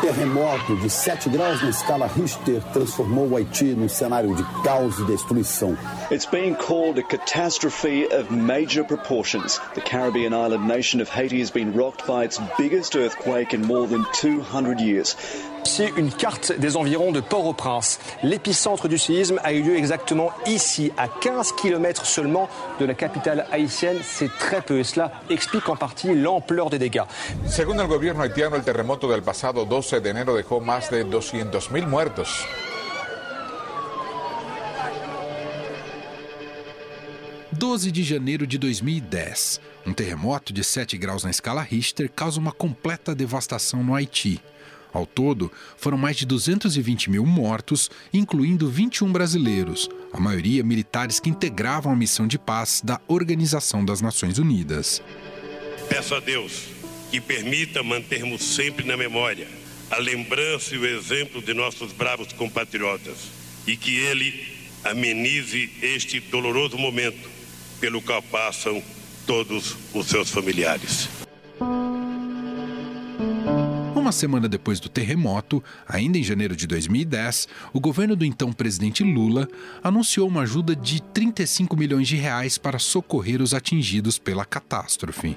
terremoto de 7 graus na escala Richter transformou o Haiti num cenário de caos e destruição. It's being called a catastrophe of major proportions. The Caribbean island nation of Haiti has been rocked by its biggest earthquake in more than 200 years. C'est une carte des environs de Port-au-Prince. L'épicentre du séisme a eu lieu exactement ici, à 15 km seulement de la capitale haïtienne. C'est très peu et cela explique en partie l'ampleur des dégâts. Según el gobierno haitiano, el terremoto del pasado 12 de enero dejó más de 200.000 muertos. ...12 de janeiro de 2010. Um terremoto de 7 graus na escala Richter causa uma completa devastação no Haiti. Ao todo, foram mais de 220 mil mortos, incluindo 21 brasileiros, a maioria militares que integravam a missão de paz da Organização das Nações Unidas. Peço a Deus que permita mantermos sempre na memória a lembrança e o exemplo de nossos bravos compatriotas e que Ele amenize este doloroso momento pelo qual passam todos os seus familiares. Uma semana depois do terremoto, ainda em janeiro de 2010, o governo do então presidente Lula anunciou uma ajuda de 35 milhões de reais para socorrer os atingidos pela catástrofe.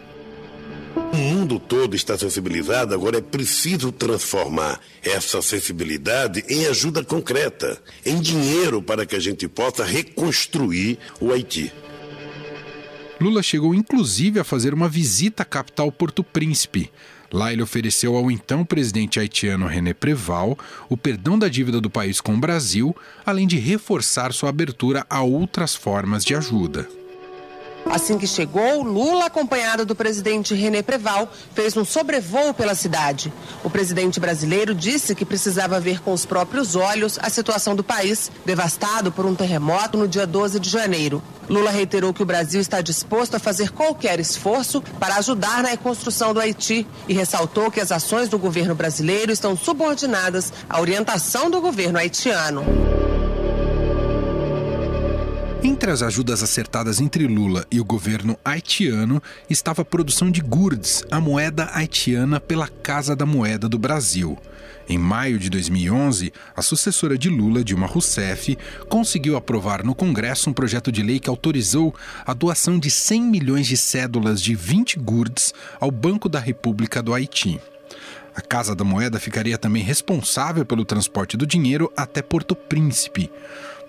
O mundo todo está sensibilizado, agora é preciso transformar essa sensibilidade em ajuda concreta, em dinheiro para que a gente possa reconstruir o Haiti. Lula chegou inclusive a fazer uma visita à capital Porto Príncipe. Lá ele ofereceu ao então presidente haitiano René Preval o perdão da dívida do país com o Brasil, além de reforçar sua abertura a outras formas de ajuda. Assim que chegou, Lula, acompanhado do presidente René Preval, fez um sobrevoo pela cidade. O presidente brasileiro disse que precisava ver com os próprios olhos a situação do país, devastado por um terremoto no dia 12 de janeiro. Lula reiterou que o Brasil está disposto a fazer qualquer esforço para ajudar na reconstrução do Haiti e ressaltou que as ações do governo brasileiro estão subordinadas à orientação do governo haitiano. Entre as ajudas acertadas entre Lula e o governo haitiano estava a produção de gurds, a moeda haitiana pela Casa da Moeda do Brasil. Em maio de 2011, a sucessora de Lula, Dilma Rousseff, conseguiu aprovar no Congresso um projeto de lei que autorizou a doação de 100 milhões de cédulas de 20 gurds ao Banco da República do Haiti. A Casa da Moeda ficaria também responsável pelo transporte do dinheiro até Porto Príncipe.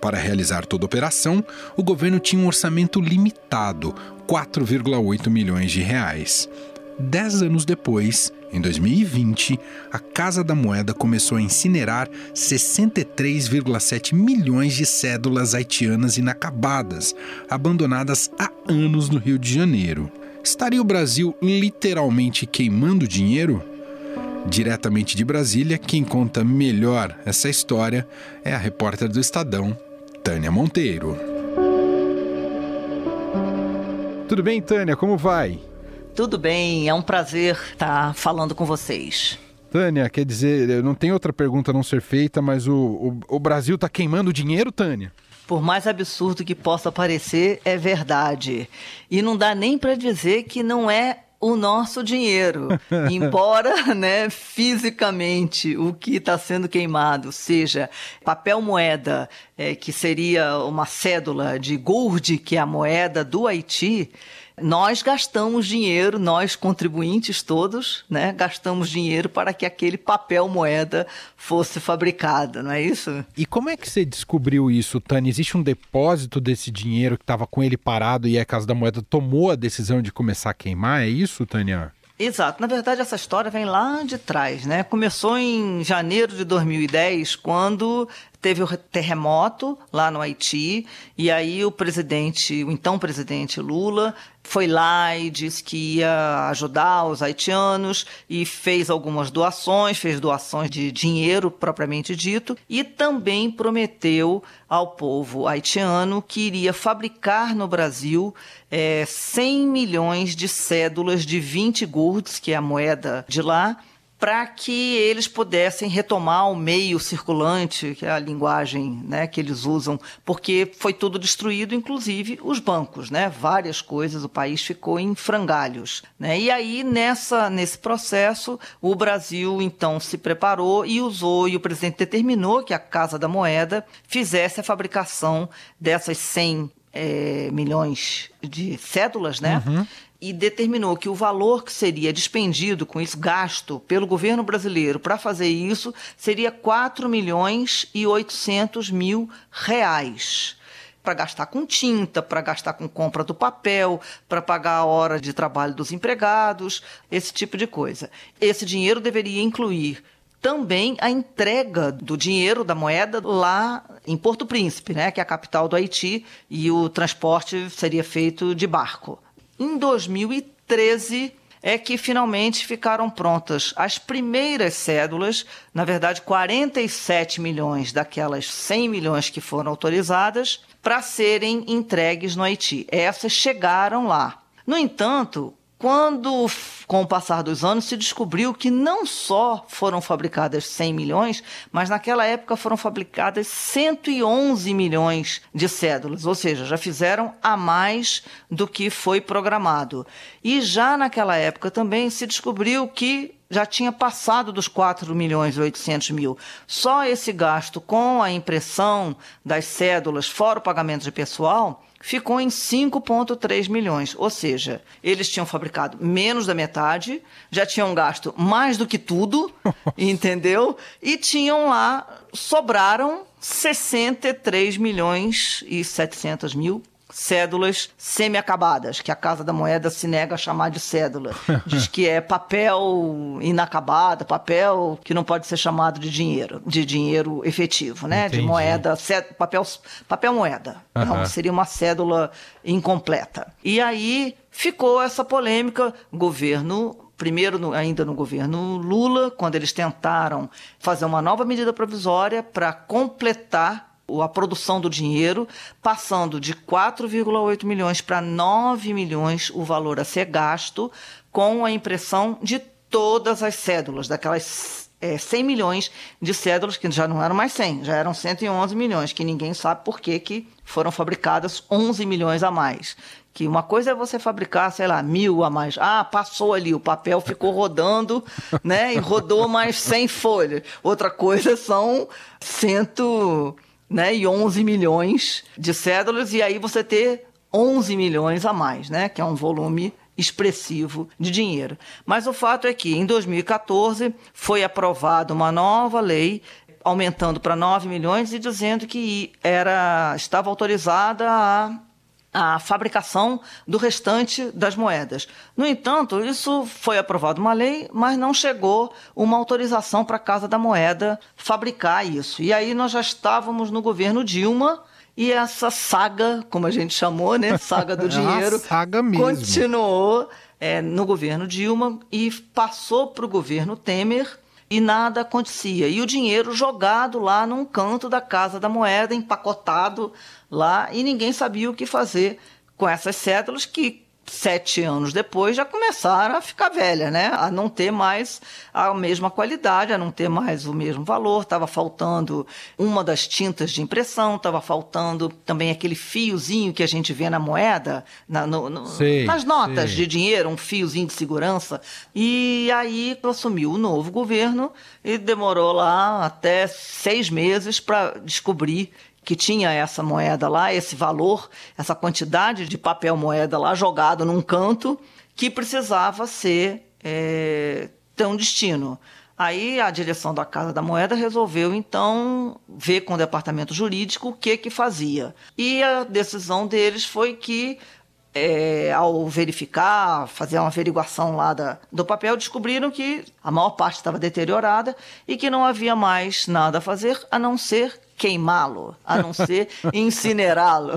Para realizar toda a operação, o governo tinha um orçamento limitado, 4,8 milhões de reais. Dez anos depois, em 2020, a Casa da Moeda começou a incinerar 63,7 milhões de cédulas haitianas inacabadas, abandonadas há anos no Rio de Janeiro. Estaria o Brasil literalmente queimando dinheiro? Diretamente de Brasília, quem conta melhor essa história é a repórter do Estadão, Tânia Monteiro. Tudo bem, Tânia? Como vai? Tudo bem, é um prazer estar falando com vocês. Tânia, quer dizer, não tem outra pergunta a não ser feita, mas o, o, o Brasil está queimando dinheiro, Tânia? Por mais absurdo que possa parecer, é verdade. E não dá nem para dizer que não é o nosso dinheiro. Embora, né, fisicamente, o que está sendo queimado seja papel moeda, é, que seria uma cédula de gold, que é a moeda do Haiti, nós gastamos dinheiro, nós contribuintes todos, né, gastamos dinheiro para que aquele papel moeda fosse fabricado, não é isso? E como é que você descobriu isso, Tânia? Existe um depósito desse dinheiro que estava com ele parado e a Casa da Moeda tomou a decisão de começar a queimar? É isso, Tânia? Exato. Na verdade, essa história vem lá de trás, né? Começou em janeiro de 2010, quando teve o terremoto lá no Haiti, e aí o presidente, o então presidente Lula, foi lá e disse que ia ajudar os haitianos e fez algumas doações, fez doações de dinheiro propriamente dito, e também prometeu ao povo haitiano que iria fabricar no Brasil é, 100 milhões de cédulas de 20 gurds, que é a moeda de lá, para que eles pudessem retomar o meio circulante, que é a linguagem né, que eles usam, porque foi tudo destruído, inclusive os bancos, né? Várias coisas, o país ficou em frangalhos. Né? E aí, nessa, nesse processo, o Brasil então se preparou e usou, e o presidente determinou que a Casa da Moeda fizesse a fabricação dessas 100 é, eh, milhões de cédulas, né? Uhum e determinou que o valor que seria despendido com isso, gasto pelo governo brasileiro para fazer isso, seria 4 milhões e 800 mil reais. Para gastar com tinta, para gastar com compra do papel, para pagar a hora de trabalho dos empregados, esse tipo de coisa. Esse dinheiro deveria incluir também a entrega do dinheiro, da moeda, lá em Porto Príncipe, né, que é a capital do Haiti, e o transporte seria feito de barco. Em 2013 é que finalmente ficaram prontas as primeiras cédulas, na verdade 47 milhões daquelas 100 milhões que foram autorizadas, para serem entregues no Haiti. Essas chegaram lá. No entanto, quando, com o passar dos anos, se descobriu que não só foram fabricadas 100 milhões, mas naquela época foram fabricadas 111 milhões de cédulas, ou seja, já fizeram a mais do que foi programado. E já naquela época também se descobriu que já tinha passado dos 4 milhões e 800 mil. Só esse gasto com a impressão das cédulas, fora o pagamento de pessoal, ficou em 5,3 milhões. Ou seja, eles tinham fabricado menos da metade, já tinham gasto mais do que tudo, entendeu? E tinham lá, sobraram 63 milhões e 700 mil cédulas semi-acabadas, que a Casa da Moeda se nega a chamar de cédula. Diz que é papel inacabado, papel que não pode ser chamado de dinheiro, de dinheiro efetivo, né? Entendi. De moeda, papel, papel moeda. Uhum. Não, seria uma cédula incompleta. E aí ficou essa polêmica, governo primeiro no, ainda no governo Lula, quando eles tentaram fazer uma nova medida provisória para completar a produção do dinheiro, passando de 4,8 milhões para 9 milhões o valor a ser gasto com a impressão de todas as cédulas, daquelas é, 100 milhões de cédulas, que já não eram mais 100, já eram 111 milhões, que ninguém sabe por que, que foram fabricadas 11 milhões a mais. Que uma coisa é você fabricar, sei lá, mil a mais. Ah, passou ali, o papel ficou rodando, né? E rodou mais 100 folhas. Outra coisa são cento né, e 11 milhões de cédulas, e aí você ter 11 milhões a mais, né, que é um volume expressivo de dinheiro. Mas o fato é que em 2014 foi aprovada uma nova lei aumentando para 9 milhões e dizendo que era estava autorizada a a fabricação do restante das moedas. No entanto, isso foi aprovado uma lei, mas não chegou uma autorização para a Casa da Moeda fabricar isso. E aí nós já estávamos no governo Dilma e essa saga, como a gente chamou, né, saga do dinheiro, é saga mesmo. continuou é, no governo Dilma e passou para o governo Temer e nada acontecia. E o dinheiro jogado lá num canto da Casa da Moeda, empacotado lá, e ninguém sabia o que fazer com essas cédulas que sete anos depois já começaram a ficar velha, né? A não ter mais a mesma qualidade, a não ter mais o mesmo valor. Estava faltando uma das tintas de impressão, estava faltando também aquele fiozinho que a gente vê na moeda, na, no, no, sei, nas notas sei. de dinheiro, um fiozinho de segurança. E aí assumiu o novo governo e demorou lá até seis meses para descobrir que tinha essa moeda lá, esse valor, essa quantidade de papel moeda lá jogado num canto, que precisava ser é, ter um destino. Aí a direção da Casa da Moeda resolveu então ver com o departamento jurídico o que que fazia. E a decisão deles foi que é, ao verificar, fazer uma averiguação lá da, do papel, descobriram que a maior parte estava deteriorada e que não havia mais nada a fazer a não ser queimá-lo, a não ser incinerá-lo.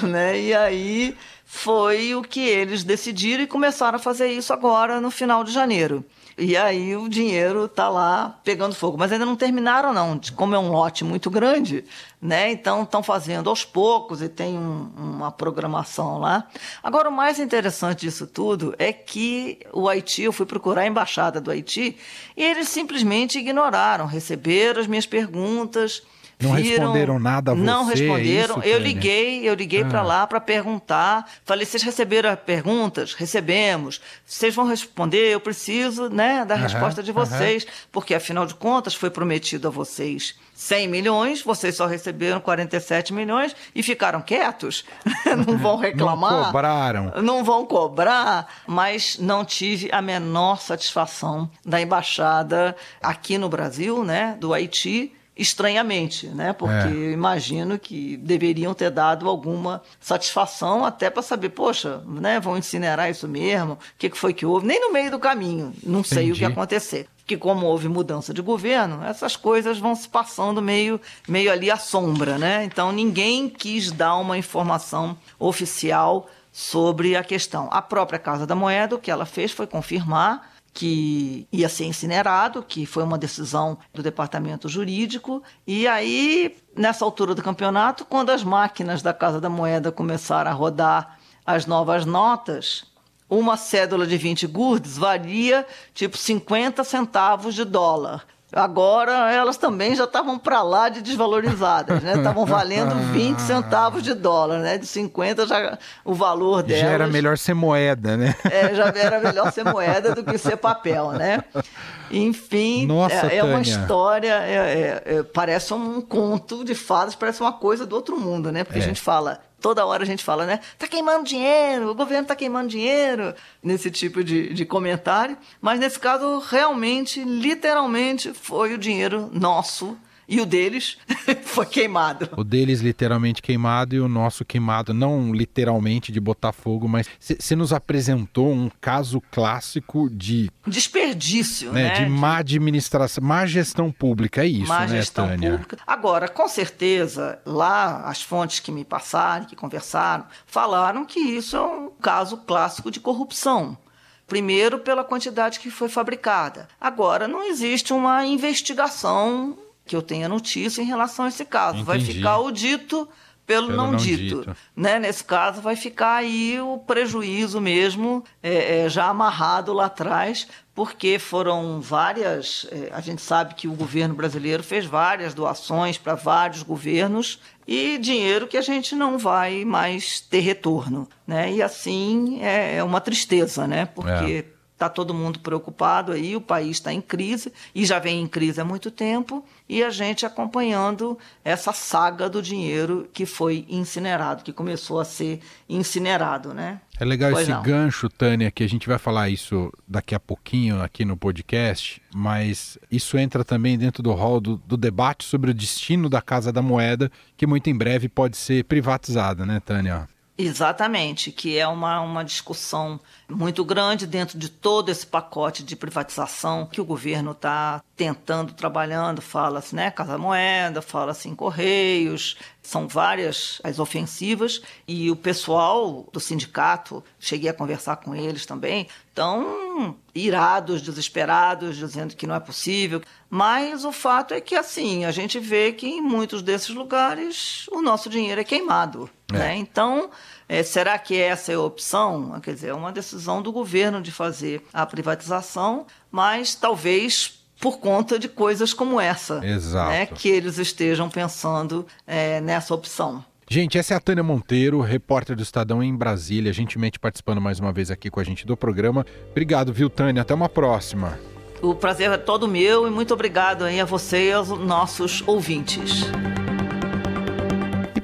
Né? E aí foi o que eles decidiram e começaram a fazer isso agora no final de janeiro. e aí o dinheiro está lá pegando fogo. Mas ainda não terminaram, não. Como é um lote muito grande, né? Então estão fazendo aos poucos e tem um, uma programação lá. Agora, o mais interessante disso tudo é que o Haiti, eu fui procurar a embaixada do Haiti e eles simplesmente ignoraram, receberam as minhas perguntas não viram, responderam nada a você? Não responderam. É isso, eu liguei, eu liguei ah. para lá para perguntar. Falei, vocês receberam perguntas? Recebemos. Vocês vão responder? Eu preciso, né, da resposta de vocês, porque afinal de contas foi prometido a vocês 100 milhões, vocês só receberam 47 milhões e ficaram quietos. não vão reclamar. Não cobraram. Não vão cobrar, mas não tive a menor satisfação da embaixada aqui no Brasil, né, do Haiti estranhamente, né? Porque é. eu imagino que deveriam ter dado alguma satisfação até para saber, poxa, né? Vão incinerar isso mesmo? O que foi que houve? Nem no meio do caminho, não sei Entendi. o que acontecer. Que como houve mudança de governo, essas coisas vão se passando meio, meio ali à sombra, né? Então ninguém quis dar uma informação oficial sobre a questão. A própria Casa da Moeda, o que ela fez foi confirmar que ia ser incinerado, que foi uma decisão do departamento jurídico. E aí, nessa altura do campeonato, quando as máquinas da Casa da Moeda começaram a rodar as novas notas, uma cédula de 20 gurdes valia tipo 50 centavos de dólar. Agora elas também já estavam para lá de desvalorizadas, né? Estavam valendo 20 centavos de dólar, né? De 50 já o valor delas. Já era melhor ser moeda, né? É, já era melhor ser moeda do que ser papel, né? Enfim, Nossa, é, é uma história, é, é, é, parece um conto de fadas, parece uma coisa do outro mundo, né? Porque a é. gente fala toda hora a gente fala, né? Tá queimando dinheiro, o governo tá queimando dinheiro, nesse tipo de, de comentário. Mas nesse caso, realmente, literalmente, foi o dinheiro nosso e o deles foi queimado. O deles literalmente queimado e o nosso queimado, não literalmente de botar fogo, mas você nos apresentou um caso clássico de desperdício, né? né? De má administração, má gestão pública, é isso, má né, gestão Tânia? pública. Agora, com certeza, lá as fontes que me passaram, que conversaram, falaram que isso é um caso clássico de corrupção. Primeiro, pela quantidade que foi fabricada. Agora, não existe uma investigação que eu tenha notícia em relação a esse caso. Entendi. Vai ficar o dito pelo, pelo não, não dito. dito. Né? Nesse caso, vai ficar aí o prejuízo mesmo, é, é, já amarrado lá atrás, porque foram várias. É, a gente sabe que o governo brasileiro fez várias doações para vários governos e dinheiro que a gente não vai mais ter retorno. Né? E assim é, é uma tristeza, né? Porque é. Está todo mundo preocupado aí, o país está em crise e já vem em crise há muito tempo, e a gente acompanhando essa saga do dinheiro que foi incinerado, que começou a ser incinerado, né? É legal pois esse não. gancho, Tânia, que a gente vai falar isso daqui a pouquinho aqui no podcast, mas isso entra também dentro do rol do, do debate sobre o destino da Casa da Moeda, que muito em breve pode ser privatizada, né, Tânia? Exatamente, que é uma, uma discussão muito grande dentro de todo esse pacote de privatização que o governo está tentando, trabalhando. Fala-se, né, Casa Moeda, fala-se em Correios, são várias as ofensivas e o pessoal do sindicato, cheguei a conversar com eles também, estão irados, desesperados, dizendo que não é possível. Mas o fato é que, assim, a gente vê que em muitos desses lugares o nosso dinheiro é queimado. É. Né? Então, é, será que essa é a opção? Quer dizer, é uma decisão do governo de fazer a privatização, mas talvez por conta de coisas como essa. Exato. Né, que eles estejam pensando é, nessa opção. Gente, essa é a Tânia Monteiro, repórter do Estadão em Brasília, gentilmente participando mais uma vez aqui com a gente do programa. Obrigado, viu, Tânia? Até uma próxima. O prazer é todo meu e muito obrigado aí a você e aos nossos ouvintes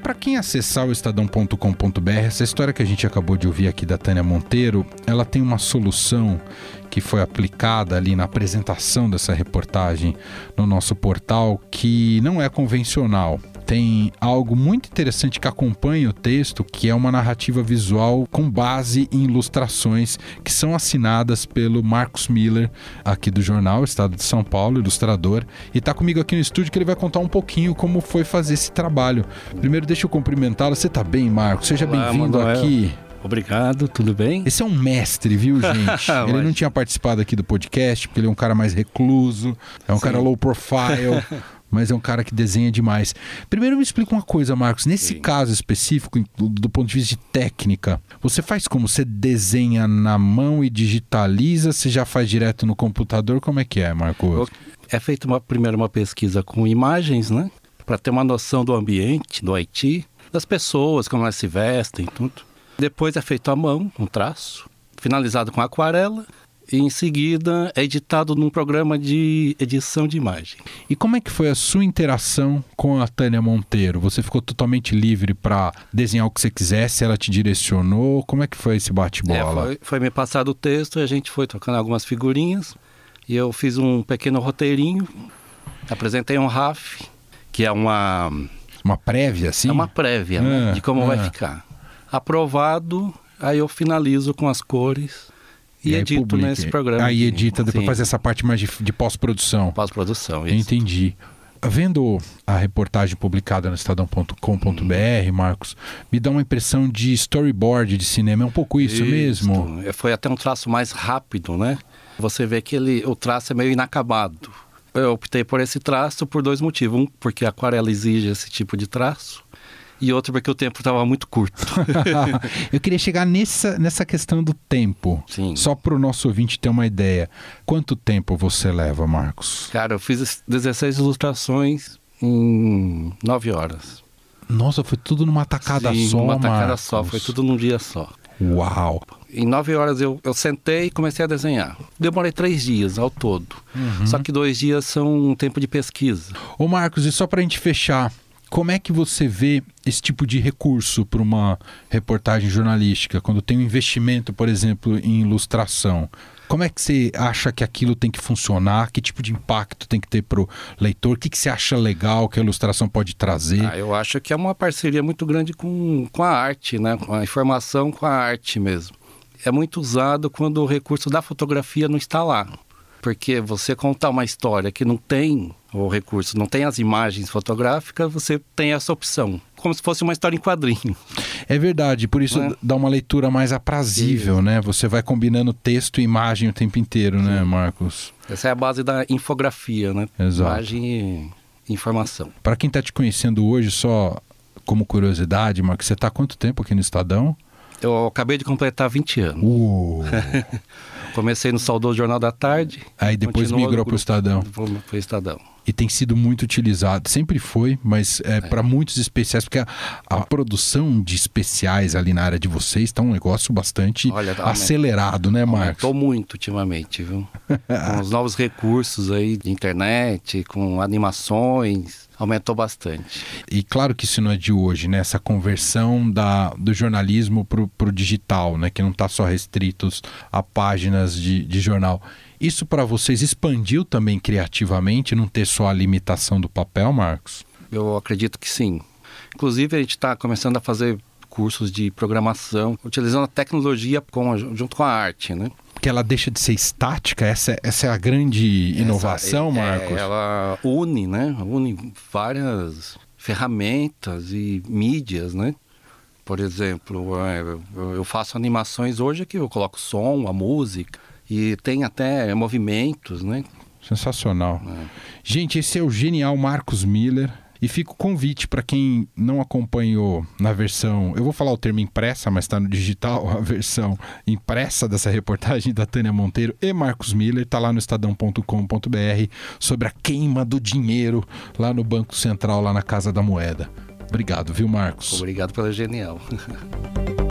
para quem acessar o estadão.com.br, essa história que a gente acabou de ouvir aqui da Tânia Monteiro, ela tem uma solução que foi aplicada ali na apresentação dessa reportagem no nosso portal que não é convencional tem algo muito interessante que acompanha o texto, que é uma narrativa visual com base em ilustrações que são assinadas pelo Marcos Miller, aqui do jornal Estado de São Paulo, ilustrador, e está comigo aqui no estúdio que ele vai contar um pouquinho como foi fazer esse trabalho. Primeiro, deixa eu cumprimentá-lo. Você está bem, Marcos? Seja bem-vindo aqui. Obrigado, tudo bem? Esse é um mestre, viu, gente? ele não tinha participado aqui do podcast, porque ele é um cara mais recluso, é um Sim. cara low profile. mas é um cara que desenha demais. Primeiro me explica uma coisa, Marcos. Nesse Sim. caso específico, do, ponto de vista de técnica, você faz como? Você desenha na mão e digitaliza? Você já faz direto no computador? Como é que é, Marcos? É feita uma, primeiro uma pesquisa com imagens, né? Para ter uma noção do ambiente, do Haiti, das pessoas, como elas se vestem, tudo. Depois é feito à mão, um traço, finalizado com aquarela e em seguida é editado num programa de edição de imagem. E como é que foi a sua interação com a Tânia Monteiro? Você ficou totalmente livre para desenhar o que você quisesse? Ela te direcionou? Como é que foi esse bate-bola? É, foi, foi me passado o texto e a gente foi trocando algumas figurinhas e eu fiz um pequeno roteirinho, apresentei um RAF, que é uma uma prévia assim? É uma prévia né, ah, de como ah. vai ficar. Aprovado, aí eu finalizo com as cores e, e edito publica. nesse programa. Aí edita, depois faz essa parte mais de, de pós-produção. Pós-produção, isso. Entendi. Vendo a reportagem publicada no estadão.com.br, Marcos, me dá uma impressão de storyboard de cinema. É um pouco isso, isso mesmo? É, foi até um traço mais rápido, né? Você vê que ele, o traço é meio inacabado. Eu optei por esse traço por dois motivos. Um, porque a aquarela exige esse tipo de traço e outro porque o tempo estava muito curto. eu queria chegar nessa, nessa questão do tempo. Sim. Só para o nosso ouvinte ter uma ideia. Quanto tempo você leva, Marcos? Cara, eu fiz 16 ilustrações em 9 horas. Nossa, foi tudo numa tacada Sim, só, numa tacada Marcos. só, foi tudo num dia só. Uau! Em nove horas eu, eu sentei e comecei a desenhar. Demorei três dias ao todo. Uhum. Só que dois dias são um tempo de pesquisa. Ô Marcos, e só para a gente fechar, como é que você vê esse tipo de recurso para uma reportagem jornalística, quando tem um investimento, por exemplo, em ilustração? Como é que você acha que aquilo tem que funcionar? Que tipo de impacto tem que ter para o leitor? O que, que você acha legal que a ilustração pode trazer? Ah, eu acho que é uma parceria muito grande com, com a arte, né? com a informação com a arte mesmo. É muito usado quando o recurso da fotografia não está lá. Porque você contar uma história que não tem o recurso, não tem as imagens fotográficas, você tem essa opção. Como se fosse uma história em quadrinho. É verdade, por isso é? dá uma leitura mais aprazível, Sim. né? Você vai combinando texto e imagem o tempo inteiro, né, Sim. né, Marcos? Essa é a base da infografia, né? Exato. Imagem e informação. Para quem está te conhecendo hoje, só como curiosidade, Marcos, você está há quanto tempo aqui no Estadão? Eu acabei de completar 20 anos. Uh. Comecei no saudoso Jornal da Tarde. Aí depois migrou para o Estadão. Para o Estadão. E tem sido muito utilizado, sempre foi, mas é, é. para muitos especiais, porque a, a, produção de especiais ali na área de vocês está um negócio bastante Olha, acelerado, né, Marcos? Aumentou muito ultimamente, viu? com os novos recursos aí de internet, com animações aumentou bastante. E claro que isso não é de hoje, né? Essa conversão da, do jornalismo para o digital, né? Que não está só restritos a páginas de, de jornal. Isso para vocês expandiu também criativamente, não ter só a limitação do papel, Marcos? Eu acredito que sim. Inclusive, a gente está começando a fazer cursos de programação, utilizando a tecnologia com, junto com a arte, né? que ela deixa de ser estática? Essa, essa é a grande inovação, Essa, é, Marcos? É, ela une, né? Une várias ferramentas e mídias, né? Por exemplo, é, eu faço animações hoje que eu coloco som, a música e tem até movimentos, né? Sensacional. É. Gente, esse é o genial Marcos Miller. E fica o convite para quem não acompanhou na versão, eu vou falar o termo impressa, mas está no digital, a versão impressa dessa reportagem da Tânia Monteiro e Marcos Miller, está lá no estadão.com.br sobre a queima do dinheiro lá no Banco Central, lá na Casa da Moeda. Obrigado, viu, Marcos? Obrigado pela genial.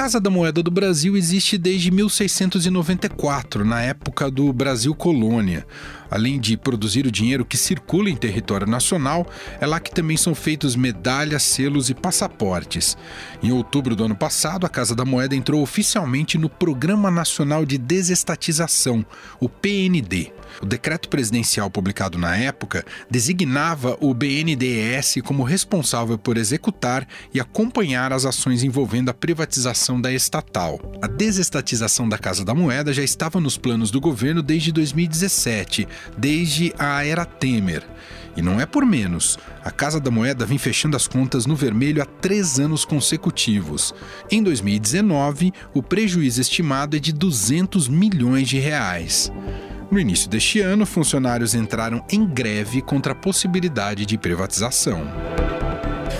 Casa da Moeda do Brasil existe desde 1694, na época do Brasil Colônia. Além de produzir o dinheiro que circula em território nacional, é lá que também são feitos medalhas, selos e passaportes. Em outubro do ano passado, a Casa da Moeda entrou oficialmente no Programa Nacional de Desestatização, o PND. O decreto presidencial publicado na época designava o BNDES como responsável por executar e acompanhar as ações envolvendo a privatização da estatal. A desestatização da Casa da Moeda já estava nos planos do governo desde 2017, desde a era Temer. E não é por menos. A Casa da Moeda vem fechando as contas no vermelho há três anos consecutivos. Em 2019, o prejuízo estimado é de 200 milhões de reais. No início deste ano, funcionários entraram em greve contra a possibilidade de privatização.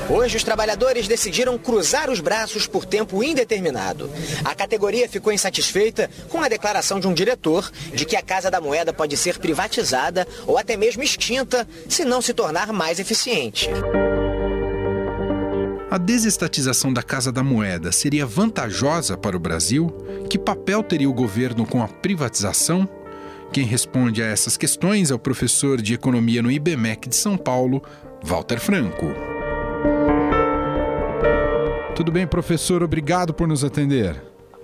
Hoje, os trabalhadores decidiram cruzar os braços por tempo indeterminado. A categoria ficou insatisfeita com a declaração de um diretor de que a Casa da Moeda pode ser privatizada ou até mesmo extinta se não se tornar mais eficiente. A desestatização da Casa da Moeda seria vantajosa para o Brasil? Que papel teria o governo com a privatização? Quem responde a essas questões é o professor de Economia no IBMEC de São Paulo, Walter Franco. Tudo bem, professor? Obrigado por nos atender.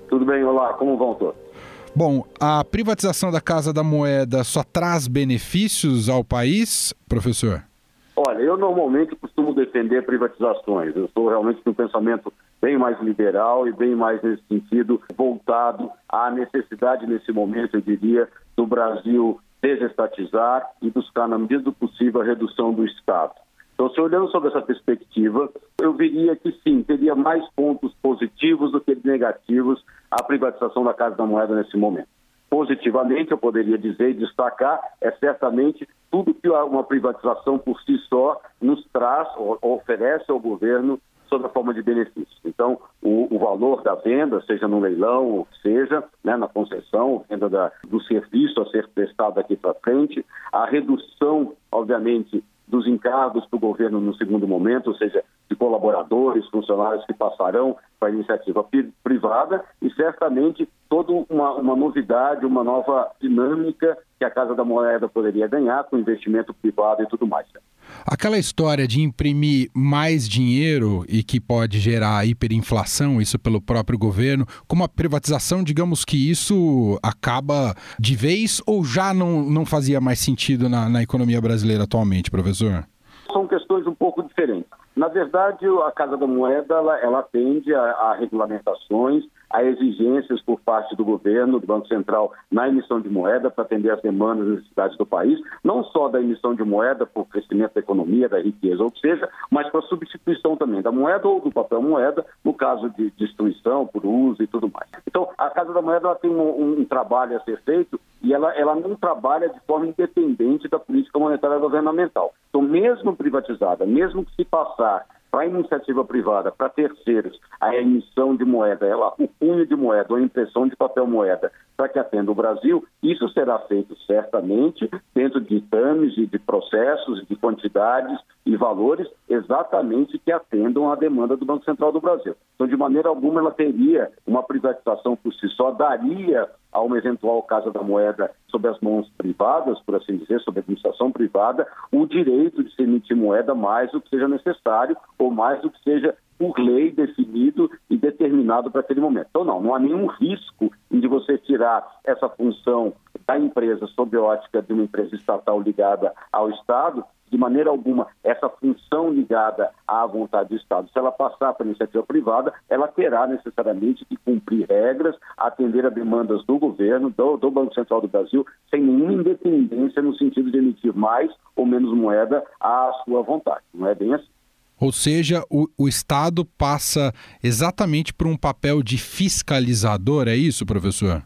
Tudo bem, olá, como vão todos? Bom, a privatização da Casa da Moeda só traz benefícios ao país, professor? Olha, eu normalmente costumo defender privatizações. Eu sou realmente de um pensamento bem mais liberal e bem mais nesse sentido voltado à necessidade nesse momento, eu diria, do Brasil desestatizar e buscar, na medida do possível, a redução do Estado. Então, se olhando sobre essa perspectiva, eu veria que sim, teria mais pontos positivos do que negativos a privatização da Casa da Moeda nesse momento. Positivamente, eu poderia dizer e destacar, é certamente tudo que uma privatização por si só nos traz ou oferece ao governo sob a forma de benefícios. Então, o, o, valor da venda, seja no leilão ou seja, né, na concessão, venda da, do serviço a ser prestado daqui para frente, a redução, obviamente, dos encargos para o governo no segundo momento, ou seja, de colaboradores, funcionários que passarão para a iniciativa privada e certamente toda uma, uma novidade, uma nova dinâmica que a Casa da Moeda poderia ganhar com investimento privado e tudo mais. Aquela história de imprimir mais dinheiro e que pode gerar hiperinflação, isso pelo próprio governo, como a privatização, digamos que isso acaba de vez ou já não, não fazia mais sentido na, na economia brasileira atualmente, professor? São questões um pouco diferentes. Na verdade, a Casa da Moeda ela, ela atende a, a, regulamentações, a exigências por parte do governo, do Banco Central, na emissão de moeda para atender as demandas e necessidades do país, não só da emissão de moeda por crescimento da economia, da riqueza, ou seja, mas para substituição também da moeda ou do papel moeda, no caso de destruição, por uso e tudo mais. Então, a Casa da Moeda tem um, um trabalho a ser feito e ela, ela não trabalha de forma independente da política monetária governamental. Então, mesmo privatizada, mesmo que se passar para a iniciativa privada, para terceiros, a emissão de moeda, ela, o punho de moeda a impressão de papel moeda para que atenda o Brasil, isso será feito certamente dentro de ditames e de processos, de quantidades e valores exatamente que atendam à demanda do Banco Central do Brasil. Então, de maneira alguma, ela teria uma privatização por si só, daria a uma eventual Casa da Moeda sob as mãos privadas, por assim dizer, sob a administração privada, o direito de se emitir moeda mais do que seja necessário ou mais do que seja por lei definido e determinado para aquele momento. Então, não, não há nenhum risco de você tirar essa função da empresa sob a ótica de uma empresa estatal ligada ao Estado, de maneira alguma, essa função ligada à vontade do Estado, se ela passar para a iniciativa privada, ela terá necessariamente que cumprir regras, atender a demandas do governo, do, do Banco Central do Brasil, sem nenhuma independência no sentido de emitir mais ou menos moeda à sua vontade. Não é bem assim. Ou seja, o, o Estado passa exatamente por um papel de fiscalizador, é isso, professor?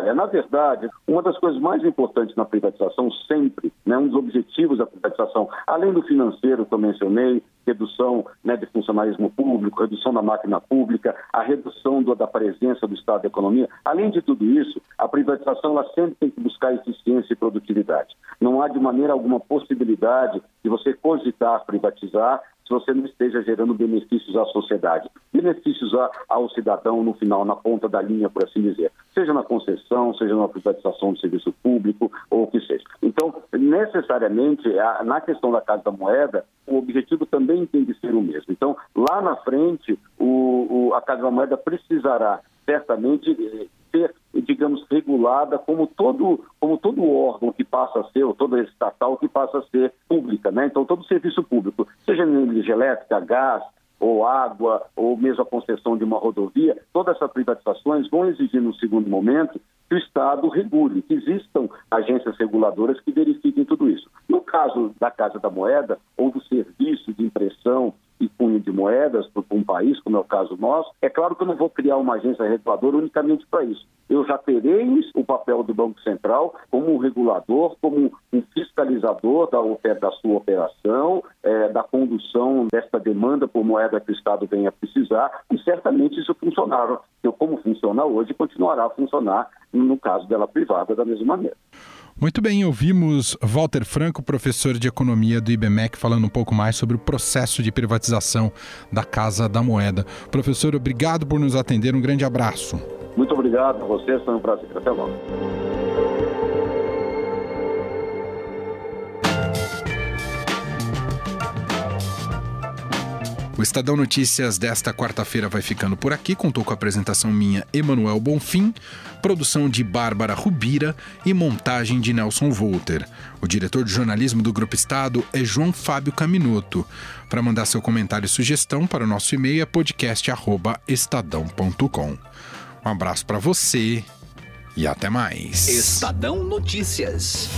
Olha, na verdade, uma das coisas mais importantes na privatização, sempre, né, um dos objetivos da privatização, além do financeiro que eu mencionei, redução né, de funcionalismo público, redução da máquina pública, a redução do, da presença do Estado da economia, além de tudo isso, a privatização ela sempre tem que buscar eficiência e produtividade. Não há de maneira alguma possibilidade de você cogitar privatizar se você não esteja gerando benefícios à sociedade, benefícios a, ao cidadão no final, na ponta da linha, por assim dizer, seja na concessão, seja na privatização do serviço público ou o que seja. Então, necessariamente, na questão da Casa da Moeda, o objetivo também tem de ser o mesmo. Então, lá na frente, o, o, a Casa da Moeda precisará certamente eh, ser, digamos, regulada como todo, como todo órgão que passa a ser, ou toda estatal que passa a ser pública, né? Então, todo serviço público, seja energia elétrica, gás, ou água, ou mesmo a concessão de uma rodovia, todas essas privatizações vão exigir, no segundo momento, que o Estado regule, que existam agências reguladoras que verifiquem tudo isso. No caso da Casa da Moeda ou do serviço de impressão cunho de moedas para um país, como é o caso nosso, é claro que eu não vou criar uma agência reguladora unicamente para isso. Eu já terei o papel do Banco Central como um regulador, como um fiscalizador da, da sua operação, é, da condução desta demanda por moeda que o Estado venha precisar, e certamente isso funcionará. Como funciona hoje, continuará a funcionar no caso dela privada da mesma maneira. Muito bem, ouvimos Walter Franco, professor de economia do IBMEC, falando um pouco mais sobre o processo de privatização da Casa da Moeda. Professor, obrigado por nos atender, um grande abraço. Muito obrigado a vocês, foi um prazer. Até logo. O Estadão Notícias desta quarta-feira vai ficando por aqui. Contou com a apresentação minha, Emanuel Bonfim, produção de Bárbara Rubira e montagem de Nelson Volter. O diretor de jornalismo do Grupo Estado é João Fábio Caminoto. Para mandar seu comentário e sugestão para o nosso e-mail é podcast@estadão.com. Um abraço para você e até mais. Estadão Notícias.